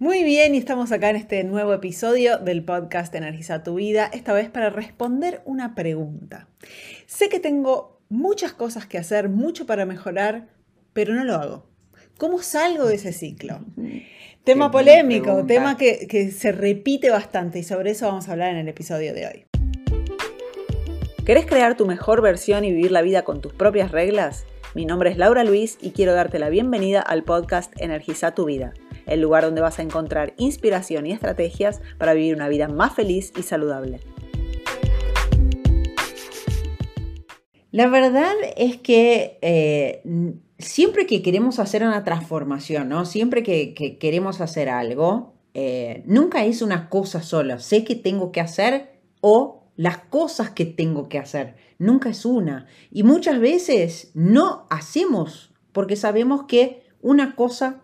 Muy bien, y estamos acá en este nuevo episodio del podcast Energiza tu vida, esta vez para responder una pregunta. Sé que tengo muchas cosas que hacer, mucho para mejorar, pero no lo hago. ¿Cómo salgo de ese ciclo? tema polémico, tema que, que se repite bastante y sobre eso vamos a hablar en el episodio de hoy. ¿Querés crear tu mejor versión y vivir la vida con tus propias reglas? Mi nombre es Laura Luis y quiero darte la bienvenida al podcast Energiza tu vida el lugar donde vas a encontrar inspiración y estrategias para vivir una vida más feliz y saludable. La verdad es que eh, siempre que queremos hacer una transformación, ¿no? siempre que, queremos hacer algo, eh, nunca es una cosa sola. Sé que tengo que hacer o las cosas que tengo que hacer. Nunca es una. Y muchas veces no hacemos porque sabemos que una cosa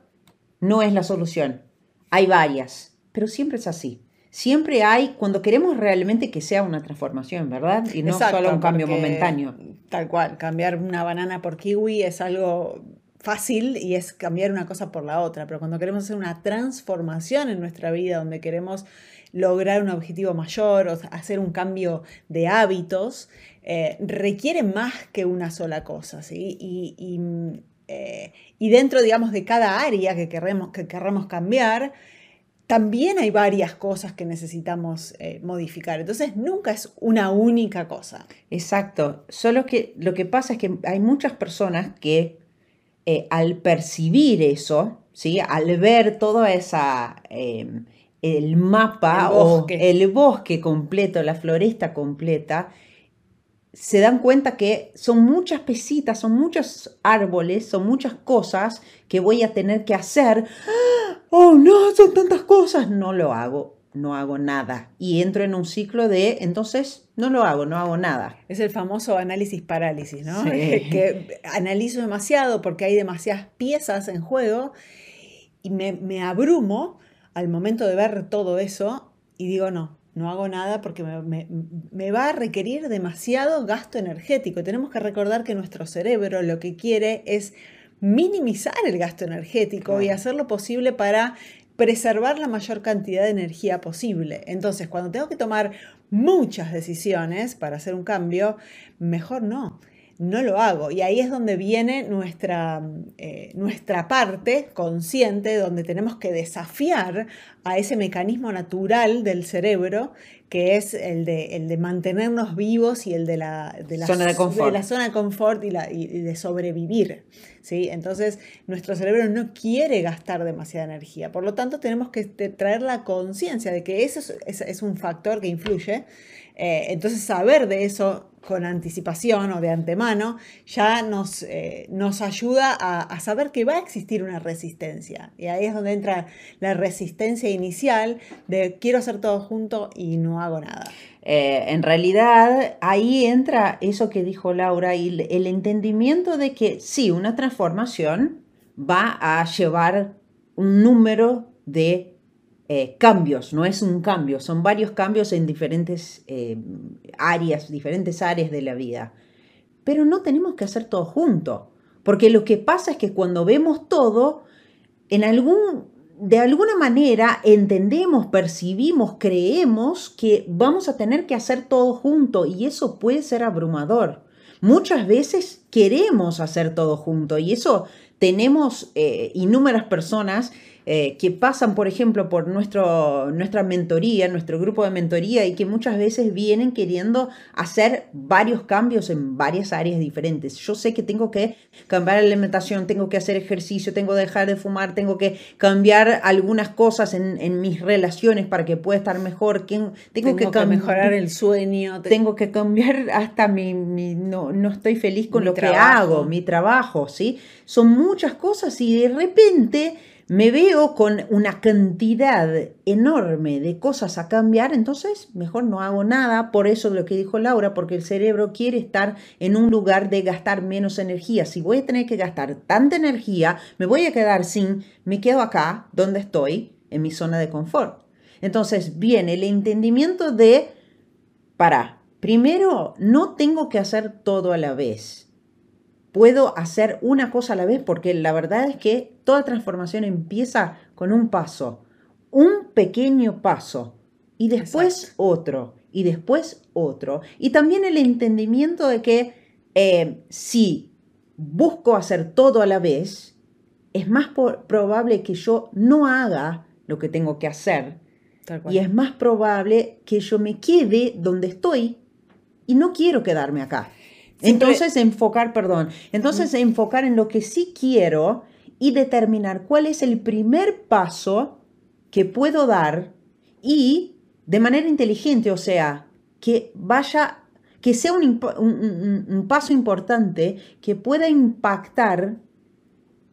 no es la solución. Hay varias, pero siempre es así. Siempre hay, cuando queremos realmente que sea una transformación, ¿verdad? Y no solo un cambio momentáneo. Tal cual, cambiar una banana por kiwi es algo fácil y es cambiar una cosa por la otra, pero cuando queremos hacer una transformación en nuestra vida, donde queremos lograr un objetivo mayor o hacer un cambio de hábitos, eh, requiere más que una sola cosa, ¿sí? y eh, y dentro, digamos, de cada área que queremos, que querramos cambiar, también hay varias cosas que necesitamos eh, modificar. Entonces, nunca es una única cosa. Exacto. Solo que lo que pasa es que hay muchas personas que eh, al percibir eso, ¿sí? al ver toda esa... Em, el mapa o el bosque completo, la floresta completa, se dan cuenta que son muchas pesitas, son muchos árboles, son muchas cosas que voy a tener que hacer. Oh, no, son tantas cosas. No lo hago, no hago nada. Y entro en un ciclo de, entonces, no lo hago, no hago nada. Es el famoso análisis parálisis, ¿no? que analizo demasiado porque hay demasiadas piezas en juego y me, me abrumo al momento de ver todo eso y digo, no, no hago nada porque me, va a requerir demasiado gasto energético. Tenemos que recordar que nuestro cerebro lo que quiere es minimizar el gasto energético y hacer lo posible para preservar la mayor cantidad de energía posible. Entonces, cuando tengo que tomar muchas decisiones para hacer un cambio, mejor no no lo hago. Y ahí es donde viene nuestra, eh, nuestra parte consciente, donde tenemos que desafiar a ese mecanismo natural del cerebro, que es el de, el de mantenernos vivos y el de la, de la zona de confort, la zona de confort y, la, y de sobrevivir. ¿sí? Entonces, nuestro cerebro no quiere gastar demasiada energía. Por lo tanto, tenemos que traer la conciencia de que eso es, es, un factor que influye. Eh, entonces, saber de eso con anticipación o de antemano, ya nos, eh, nos ayuda a, saber que va a existir una resistencia. Y ahí es donde entra la resistencia inicial de quiero hacer todo junto y no hago nada. Eh, en realidad ahí entra eso que dijo Laura y el entendimiento de que sí, una transformación va a llevar un número de eh, cambios, no es un cambio, son varios cambios en diferentes eh, áreas, diferentes áreas de la vida. Pero no tenemos que hacer todo junto, porque lo que pasa es que cuando vemos todo, en algún, de alguna manera entendemos, percibimos, creemos que vamos a tener que hacer todo junto y eso puede ser abrumador. Muchas veces queremos hacer todo junto y eso tenemos eh, personas eh, que pasan, por ejemplo, por nuestro, nuestra mentoría, nuestro grupo de mentoría, y que muchas veces vienen queriendo hacer varios cambios en varias áreas diferentes. Yo sé que tengo que cambiar la alimentación, tengo que hacer ejercicio, tengo que dejar de fumar, tengo que cambiar algunas cosas en, en mis relaciones para que pueda estar mejor. Tengo, tengo que, mejorar el sueño. Tengo que cambiar hasta mi, mi no, no estoy feliz con lo que hago, mi trabajo, ¿sí? Son muchas cosas y de repente me veo con una cantidad enorme de cosas a cambiar, entonces mejor no hago nada. Por eso lo que dijo Laura, porque el cerebro quiere estar en un lugar de gastar menos energía. Si voy a tener que gastar tanta energía, me voy a quedar sin, me quedo acá, donde estoy, en mi zona de confort. Entonces viene el entendimiento de, para, primero, no tengo que hacer todo a la vez puedo hacer una cosa a la vez, porque la verdad es que toda transformación empieza con un paso, pequeño paso y después otro y después otro. Y también el entendimiento de que eh, si busco hacer todo a la vez, es más probable que yo no haga lo que tengo que hacer. Y es más probable que yo me quede donde estoy y no quiero quedarme acá. Entonces enfocar, perdón, entonces enfocar en lo que sí quiero y determinar cuál es el primer paso que puedo dar y de manera inteligente, o sea, que vaya, que sea un, paso importante que pueda impactar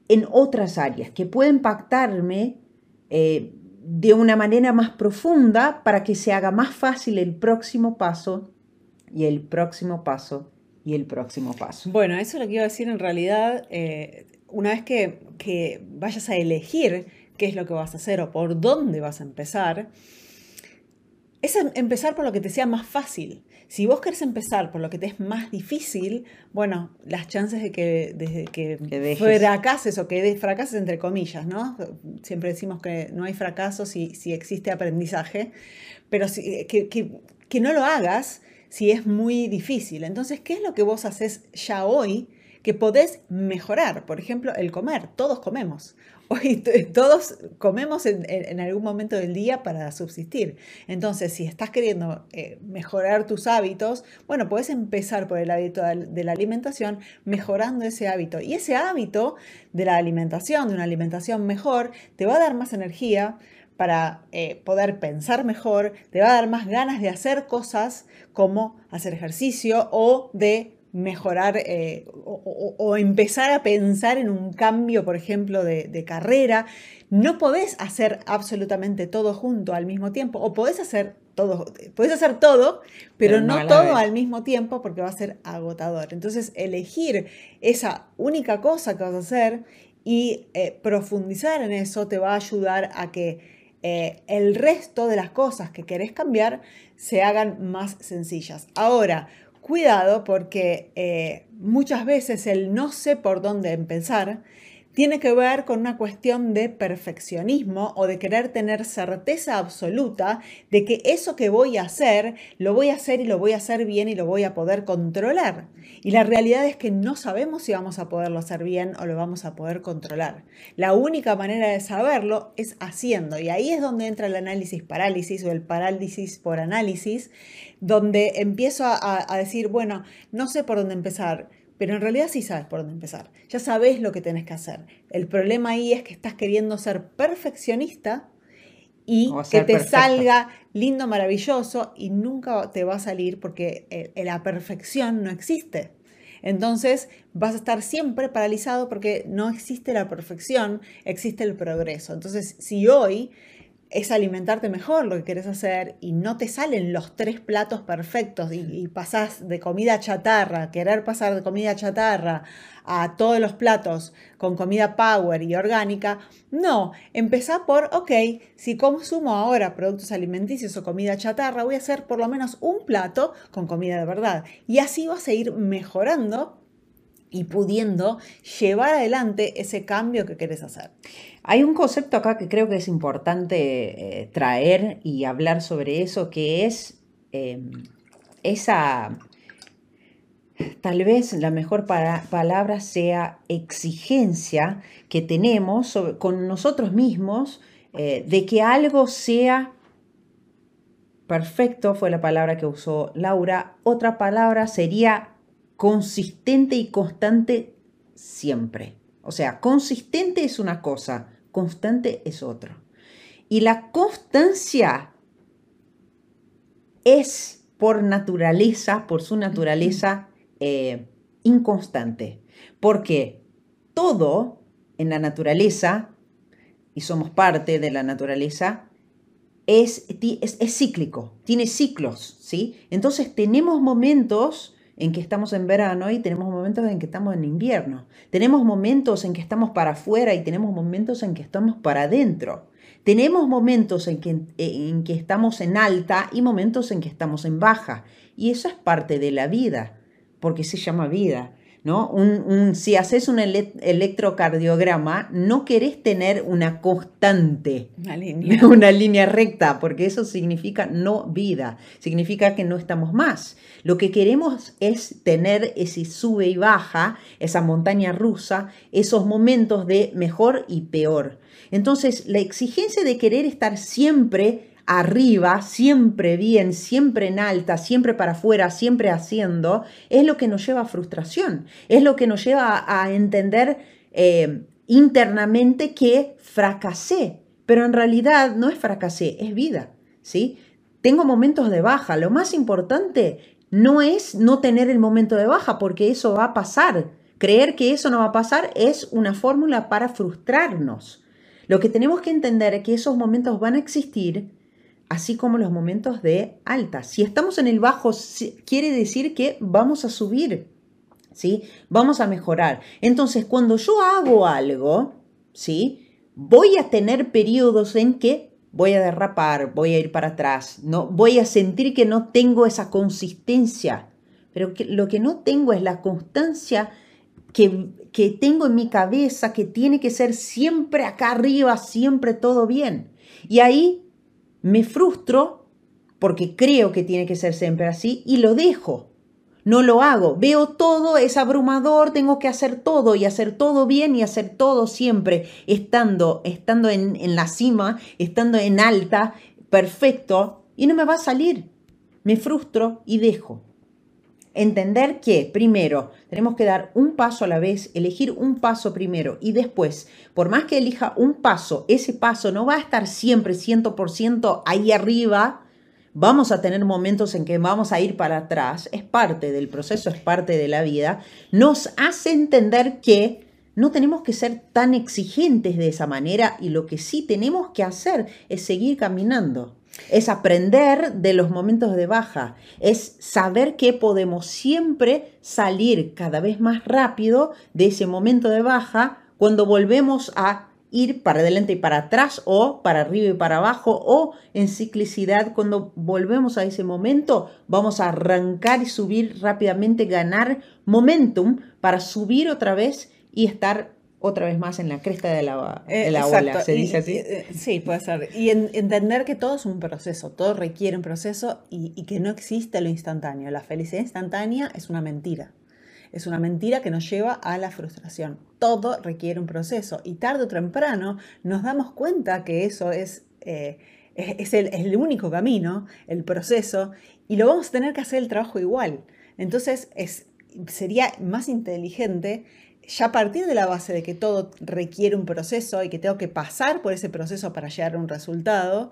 en otras áreas, que pueda impactarme eh, de una manera más profunda para que se haga más fácil el próximo paso y el próximo paso y el próximo paso. Bueno, eso lo que iba a decir en realidad, eh, una vez que, que, vayas a elegir qué es lo que vas a hacer o por dónde vas a empezar, es em, empezar por lo que te sea más fácil. Si vos querés empezar por lo que te es más difícil, bueno, las chances de que, de que, fracases o que fracases entre comillas, ¿no? Siempre decimos que no hay fracaso si, si existe aprendizaje, pero si, que, que, que no lo hagas si es muy difícil. Entonces, ¿qué es lo que vos haces ya hoy? que podés mejorar. Por ejemplo, el comer. Todos comemos. Todos comemos en, algún momento del día para subsistir. Entonces, si estás queriendo eh, mejorar tus hábitos, bueno, puedes empezar por el hábito de la alimentación, mejorando ese hábito. Y ese hábito de la alimentación, de una alimentación mejor, te va a dar más energía, para eh, poder pensar mejor, te va a dar más ganas de hacer cosas como hacer ejercicio o de mejorar eh, o, empezar a pensar en un cambio, por ejemplo, de, carrera. No podés hacer absolutamente todo junto al mismo tiempo, o podés hacer todo, podés hacer todo, pero, no, todo al mismo tiempo porque va a ser agotador. Entonces, elegir esa única cosa que vas a hacer y eh, profundizar en eso te va a ayudar a que eh, el resto de las cosas que querés cambiar se hagan más sencillas. Ahora, Cuidado porque eh, muchas veces el no sé por dónde empezar tiene que ver con una cuestión de perfeccionismo o de querer tener certeza absoluta de que eso que voy a hacer, lo voy a hacer y lo voy a hacer bien y lo voy a poder controlar. Y la realidad es que no sabemos si vamos a poderlo hacer bien o lo vamos a poder controlar. La única manera de saberlo es haciendo. Y ahí es donde entra el análisis parálisis o el parálisis por análisis, donde empiezo a, a decir, bueno, no sé por dónde empezar pero en realidad sí sabes por dónde empezar. Ya sabes lo que tenés que hacer. El problema ahí es que estás queriendo ser perfeccionista y que te salga lindo, maravilloso y nunca te va a salir porque la perfección no existe. Entonces vas a estar siempre paralizado porque no existe la perfección, existe el progreso. Entonces, si hoy es alimentarte mejor lo que quieres hacer y no te salen los tres platos perfectos y, pasás de comida chatarra, querer pasar de comida chatarra a todos los platos con comida power y orgánica, no, empezá por, ok, si consumo ahora productos alimenticios o comida chatarra, voy a hacer por lo menos un plato con comida de verdad. Y así vas a ir mejorando y pudiendo llevar adelante ese cambio que quieres hacer. Hay un concepto acá que creo que es importante eh, traer y hablar sobre eso, que es em, esa, tal vez la mejor palabra sea exigencia que tenemos con nosotros mismos eh, de que algo sea perfecto, fue la palabra que usó Laura. Otra palabra sería consistente y constante siempre. O sea, consistente es una cosa, constante es otra. Y la constancia es por naturaleza, por su naturaleza, eh, inconstante. Porque todo en la naturaleza, y somos parte de la naturaleza, es, es, es cíclico, tiene ciclos, ¿sí? Entonces tenemos momentos en que estamos en verano y tenemos momentos en que estamos en invierno. Tenemos momentos en que estamos para afuera y tenemos momentos en que estamos para adentro. Tenemos momentos en que, en que estamos en alta y momentos en que estamos en baja. Y eso es parte de la vida, porque se llama vida. ¿No? Un, si haces un electrocardiograma, no querés tener una constante, una línea. una línea recta, porque eso significa no vida, significa que no estamos más. Lo que queremos es tener ese sube y baja, esa montaña rusa, esos momentos de mejor y peor. Entonces, la exigencia de querer estar siempre arriba, siempre bien, siempre en alta, siempre para afuera, siempre haciendo, es lo que nos lleva a frustración, es lo que nos lleva a, entender eh, internamente que fracasé, pero en realidad no es fracasé, es vida, ¿sí? Tengo momentos de baja, lo más importante no es no tener el momento de baja, porque eso va a pasar. Creer que eso no va a pasar es una fórmula para frustrarnos. Lo que tenemos que entender es que esos momentos van a existir así como los momentos de alta. Si estamos en el bajo, quiere decir que vamos a subir, ¿sí? Vamos a mejorar. Entonces, cuando yo hago algo, ¿sí? Voy a tener periodos en que voy a derrapar, voy a ir para atrás, no voy a sentir que no tengo esa consistencia, pero lo que no tengo es la constancia que, que tengo en mi cabeza, que tiene que ser siempre acá arriba, siempre todo bien. Y ahí me frustro porque creo que tiene que ser siempre así y lo dejo. No lo hago. Veo todo, es abrumador, tengo que hacer todo y hacer todo bien y hacer todo siempre, estando, estando en, en la cima, estando en alta, perfecto, y no me va a salir. Me frustro y dejo. Entender que, primero, tenemos que dar un paso a la vez, elegir un paso primero y después, por más que elija un paso, ese paso no va a estar siempre 100% ahí arriba. Vamos a tener momentos en que vamos a ir para atrás, es parte del proceso, es parte de la vida. Nos hace entender que no tenemos que ser tan exigentes de esa manera y lo que sí tenemos que hacer es seguir caminando. Es aprender de los momentos de baja, es saber que podemos siempre salir cada vez más rápido de ese momento de baja cuando volvemos a ir para adelante y para atrás o para arriba y para abajo o en ciclicidad cuando volvemos a ese momento vamos a arrancar y subir rápidamente, ganar momentum para subir otra vez y estar otra vez más en la cresta de la, de la ola, ¿se dice así? Eh, sí, puede ser. Y entender que todo es un proceso, todo requiere un proceso y, y, que no existe lo instantáneo. La felicidad instantánea es una mentira. Es una mentira que nos lleva a la frustración. Todo requiere un proceso y tarde o temprano nos damos cuenta que eso es, eh, es, el, es el único camino, el proceso, y lo vamos a tener que hacer el trabajo igual. Entonces es, sería más inteligente ya a partir de la base de que todo requiere un proceso y que tengo que pasar por ese proceso para llegar a un resultado,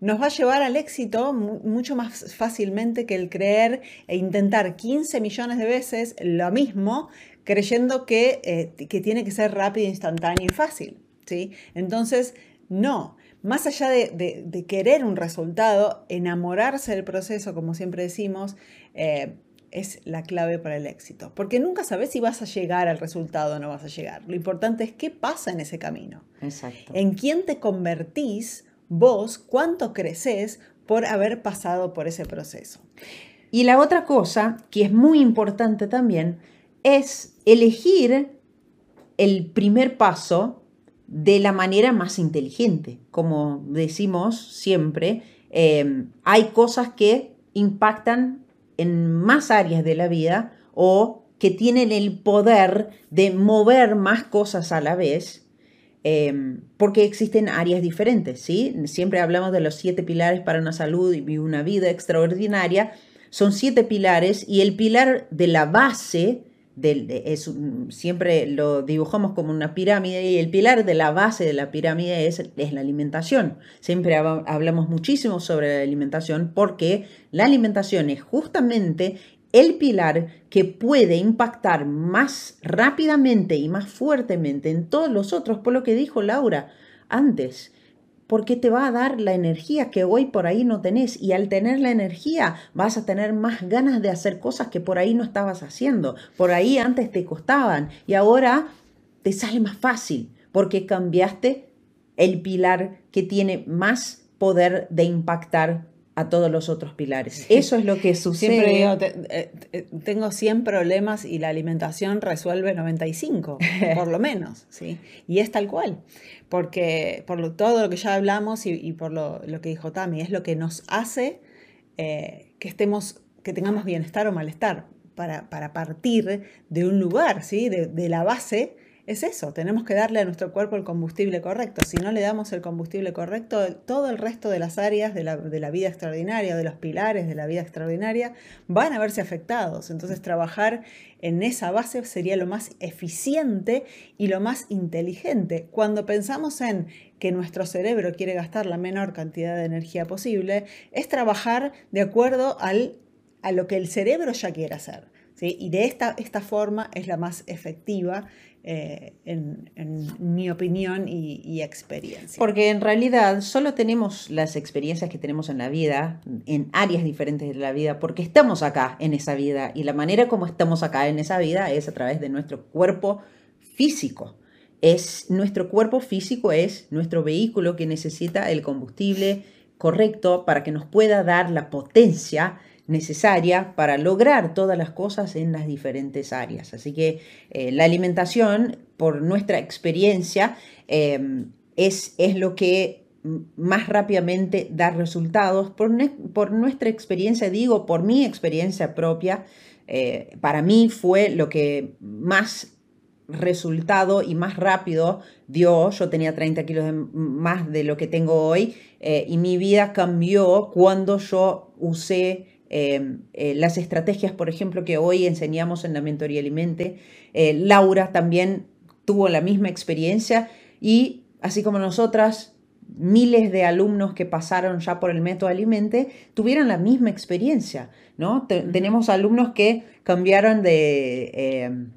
nos va a llevar al éxito mucho más fácilmente que el creer e intentar 15 millones de veces lo mismo, creyendo que, eh, que tiene que ser rápido, instantáneo y fácil. ¿sí? Entonces, no. Más allá de, querer un resultado, enamorarse del proceso, como siempre decimos, eh, es la clave para el éxito. Porque nunca sabes si vas a llegar al resultado o no vas a llegar. Lo importante es qué pasa en ese camino. Exacto. En quién te convertís vos, cuánto creces por haber pasado por ese proceso. Y la otra cosa que es muy importante también es elegir el primer paso de la manera más inteligente. Como decimos siempre, eh, hay cosas que impactan en más áreas de la vida o que tienen el poder de mover más cosas a la vez, em, porque existen áreas diferentes, ¿sí? Siempre hablamos de los siete pilares para una salud y una vida extraordinaria. Son siete pilares y el pilar de la base es, siempre lo dibujamos como una pirámide y el pilar de la base de la pirámide es, es la alimentación. Siempre hablamos muchísimo sobre la alimentación porque la alimentación es justamente el pilar que puede impactar más rápidamente y más fuertemente en todos los otros, por lo que dijo Laura antes porque te va a dar la energía que hoy por ahí no tenés. Y al tener la energía vas a tener más ganas de hacer cosas que por ahí no estabas haciendo, por ahí antes te costaban y ahora te sale más fácil porque cambiaste el pilar que tiene más poder de impactar a todos los otros pilares. Eso es lo que sucede. Siempre digo, eh, tengo 100 problemas y la alimentación resuelve 95, por lo menos, ¿sí? Y es tal cual, porque por todo lo que ya hablamos y, por lo, que dijo Tami, es lo que nos hace eh, que estemos, que tengamos bienestar o malestar, para, partir de un lugar, ¿sí? de la base es eso, tenemos que darle a nuestro cuerpo el combustible correcto. Si no le damos el combustible correcto, todo el resto de las áreas de la, vida extraordinaria, de los pilares de la vida extraordinaria, van a verse afectados. Entonces trabajar en esa base sería lo más eficiente y lo más inteligente. Cuando pensamos en que nuestro cerebro quiere gastar la menor cantidad de energía posible, es trabajar de acuerdo al, a lo que el cerebro ya quiere hacer. Y de esta, esta forma es la más efectiva eh, en, mi opinión y, experiencia. Porque en realidad solo tenemos las experiencias que tenemos en la vida, en áreas diferentes de la vida, porque estamos acá en esa vida y la manera como estamos acá en esa vida es a través de nuestro cuerpo físico. Es, nuestro cuerpo físico es nuestro vehículo que necesita el combustible correcto para que nos pueda dar la potencia necesaria para lograr todas las cosas en las diferentes áreas. Así que eh, la alimentación, por nuestra experiencia, em, es, es, lo que más rápidamente da resultados. Por, por, nuestra experiencia, digo, por mi experiencia propia, eh, para mí fue lo que más resultado y más rápido dio. Yo tenía 30 kilos más de lo que tengo hoy eh, y mi vida cambió cuando yo usé Em, eh, las estrategias, por ejemplo, que hoy enseñamos en la mentoría Alimente. Eh, Laura también tuvo la misma experiencia y así como nosotras, miles de alumnos que pasaron ya por el método Alimente tuvieron la misma experiencia. ¿no? Tenemos alumnos que cambiaron de... Em,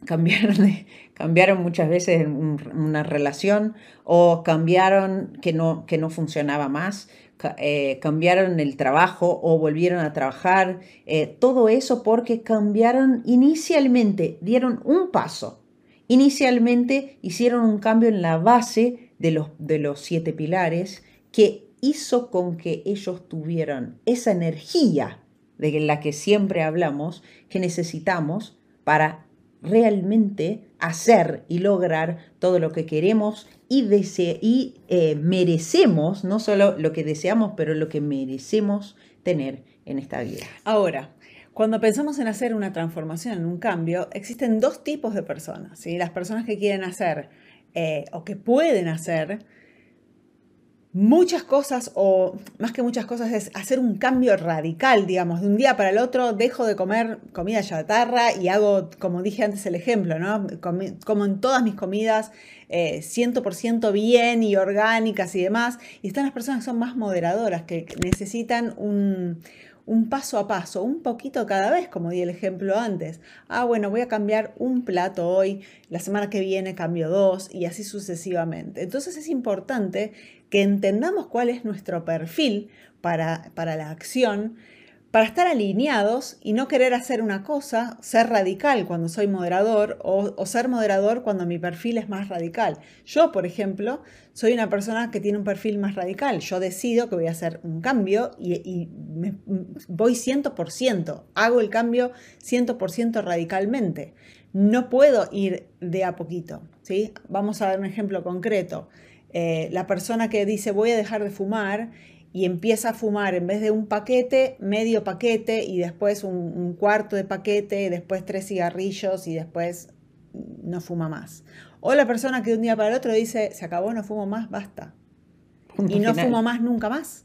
cambiaron, de, cambiaron muchas veces una relación o cambiaron que no, que no funcionaba más eh, cambiaron el trabajo o volvieron a trabajar, eh, todo eso porque cambiaron inicialmente, dieron un paso, inicialmente hicieron un cambio en la base de los, de los siete pilares que hizo con que ellos tuvieran esa energía de la que siempre hablamos que necesitamos para realmente hacer y lograr todo lo que queremos y, y eh, merecemos, no solo lo que deseamos, pero lo que merecemos tener en esta vida. Ahora, cuando pensamos en hacer una transformación, un cambio, existen dos tipos de personas. ¿sí? Las personas que quieren hacer eh, o que pueden hacer muchas cosas, o más que muchas cosas, es hacer un cambio radical, digamos, de un día para el otro dejo de comer comida chatarra y hago, como dije antes, el ejemplo, ¿no? Como en todas mis comidas, 100% eh, bien y orgánicas y demás. Y están las personas que son más moderadoras, que necesitan un, un paso a paso, un poquito cada vez, como di el ejemplo antes. Ah, bueno, voy a cambiar un plato hoy, la semana que viene cambio dos y así sucesivamente. Entonces es importante que entendamos cuál es nuestro perfil para, para la acción para estar alineados y no querer hacer una cosa, ser radical cuando soy moderador o, ser moderador cuando mi perfil es más radical. Yo, por ejemplo, soy una persona que tiene un perfil más radical. Yo decido que voy a hacer un cambio y, voy 100%, hago el cambio 100% radicalmente. No puedo ir de a poquito. ¿sí? Vamos a dar un ejemplo concreto. Eh, la persona que dice voy a dejar de fumar y empieza a fumar en vez de un paquete, medio paquete y después un, cuarto de paquete, y después tres cigarrillos y después no fuma más. O la persona que de un día para el otro dice, se acabó, no fumo más, basta. y no fumo más nunca más.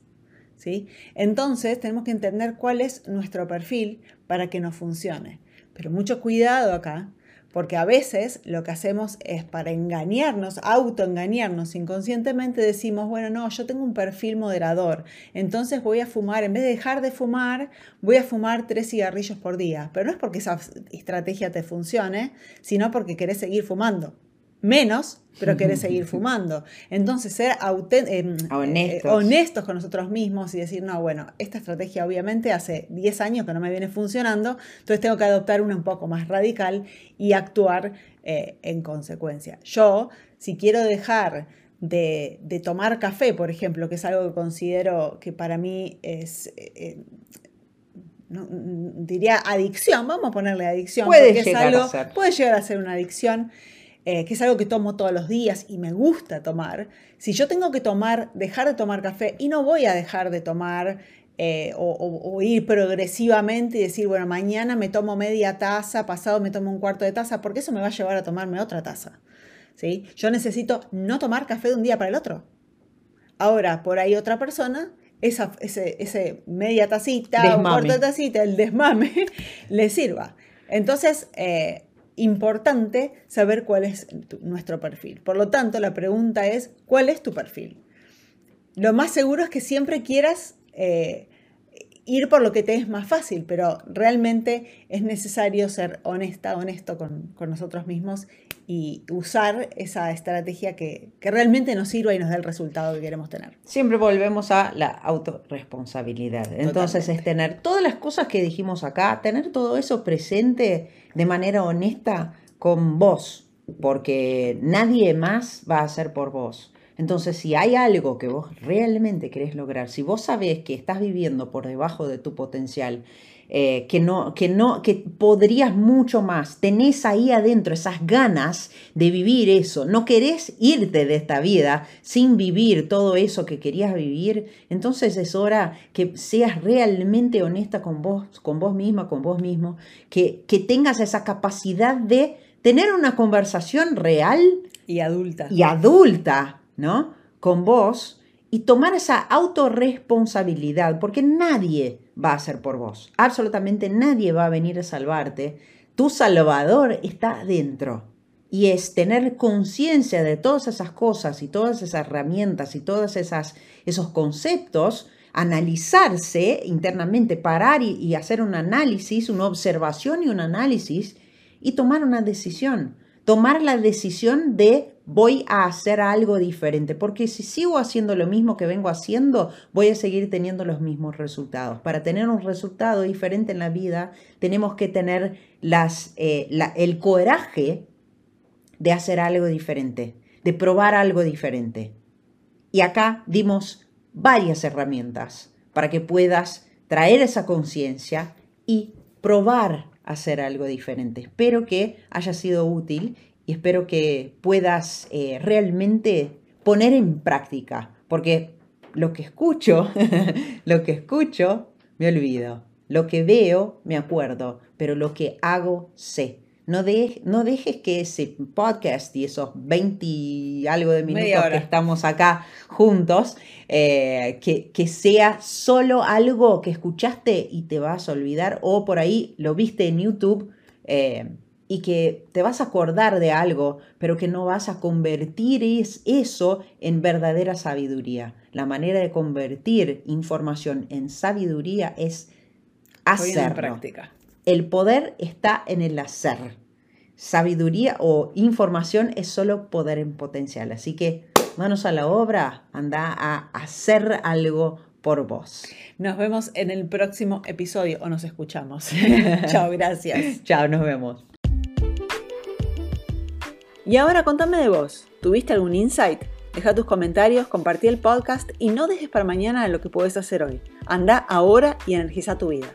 ¿sí? Entonces tenemos que entender cuál es nuestro perfil para que nos funcione. Pero mucho cuidado acá, porque a veces lo que hacemos es para engañarnos, autoengañarnos inconscientemente, decimos, bueno, no, yo tengo un perfil moderador, entonces voy a fumar, en vez de dejar de fumar, voy a fumar tres cigarrillos por día. Pero no es porque esa estrategia te funcione, sino porque querés seguir fumando menos, pero querés seguir fumando. Entonces, ser eh, eh, honestos. con nosotros mismos y decir, no, bueno, esta estrategia obviamente hace 10 años que no me viene funcionando, entonces tengo que adoptar una un poco más radical y actuar eh, en consecuencia. Yo, si quiero dejar de, tomar café, por ejemplo, que es algo que considero que para mí es, eh, eh, diría adicción, vamos a ponerle adicción. Puede llegar a ser. Puede llegar a ser una adicción. Eh, que es algo que tomo todos los días y me gusta tomar, si yo tengo que tomar, dejar de tomar café y no voy a dejar de tomar o, ir progresivamente y decir, bueno, mañana me tomo media taza, pasado me tomo un cuarto de taza, porque eso me va a llevar a tomarme otra taza. ¿sí? Yo necesito no tomar café de un día para el otro. Ahora, por ahí otra persona, esa ese, media tacita, un cuarto de tacita, el desmame, le sirva. Entonces, eh, importante saber cuál es nuestro perfil. Por lo tanto, la pregunta es, ¿cuál es tu perfil? Lo más seguro es que siempre quieras eh, ir por lo que te es más fácil, pero realmente es necesario ser honesta, honesto con, nosotros mismos y usar esa estrategia que, realmente nos sirva y nos dé el resultado que queremos tener. Siempre volvemos a la autorresponsabilidad. Entonces es tener todas las cosas que dijimos acá, tener todo eso presente de manera honesta con vos, porque nadie más va a hacer por vos. Entonces, si hay algo que vos realmente querés lograr, si vos sabés que estás viviendo por debajo de tu potencial, eh, que, no, que, no, que podrías mucho más, tenés ahí adentro esas ganas de vivir eso, no querés irte de esta vida sin vivir todo eso que querías vivir, entonces es hora que seas realmente honesta con vos, con vos misma, con vos mismo, que, que tengas esa capacidad de tener una conversación real y adulta. Y adulta ¿no? Con vos y tomar esa autorresponsabilidad, porque nadie va a hacer por vos. Absolutamente nadie va a venir a salvarte. Tu salvador está dentro. Y es tener conciencia de todas esas cosas y todas esas herramientas y todos esos conceptos, analizarse internamente, parar y, y hacer un análisis, una observación y un análisis y tomar una decisión. Tomar la decisión de voy a hacer algo diferente, porque si sigo haciendo lo mismo que vengo haciendo, voy a seguir teniendo los mismos resultados. Para tener un resultado diferente en la vida, tenemos que tener las, eh, el coraje de hacer algo diferente, de probar algo diferente. Y acá dimos varias herramientas para que puedas traer esa conciencia y probar hacer algo diferente. Espero que haya sido útil y espero que puedas eh, realmente poner en práctica, porque lo que escucho, lo que escucho, me olvido. Lo que veo, me acuerdo, pero lo que hago, sé. No, no dejes que ese podcast y esos 20 y algo de minutos que estamos acá juntos, eh, que, que, sea solo algo que escuchaste y te vas a olvidar, o por ahí lo viste en YouTube. Eh, y que te vas a acordar de algo, pero que no vas a convertir eso en verdadera sabiduría. La manera de convertir información en sabiduría es hacerlo. práctica. El poder está en el hacer. Sabiduría o información es solo poder en potencial. Así que manos a la obra, anda a hacer algo por vos. Nos vemos en el próximo episodio o nos escuchamos. Chao, gracias. Chao, nos vemos. Y ahora contame de vos. ¿Tuviste algún insight? Deja tus comentarios, compartí el podcast y no dejes para mañana lo que puedes hacer hoy. Anda ahora y energiza tu vida.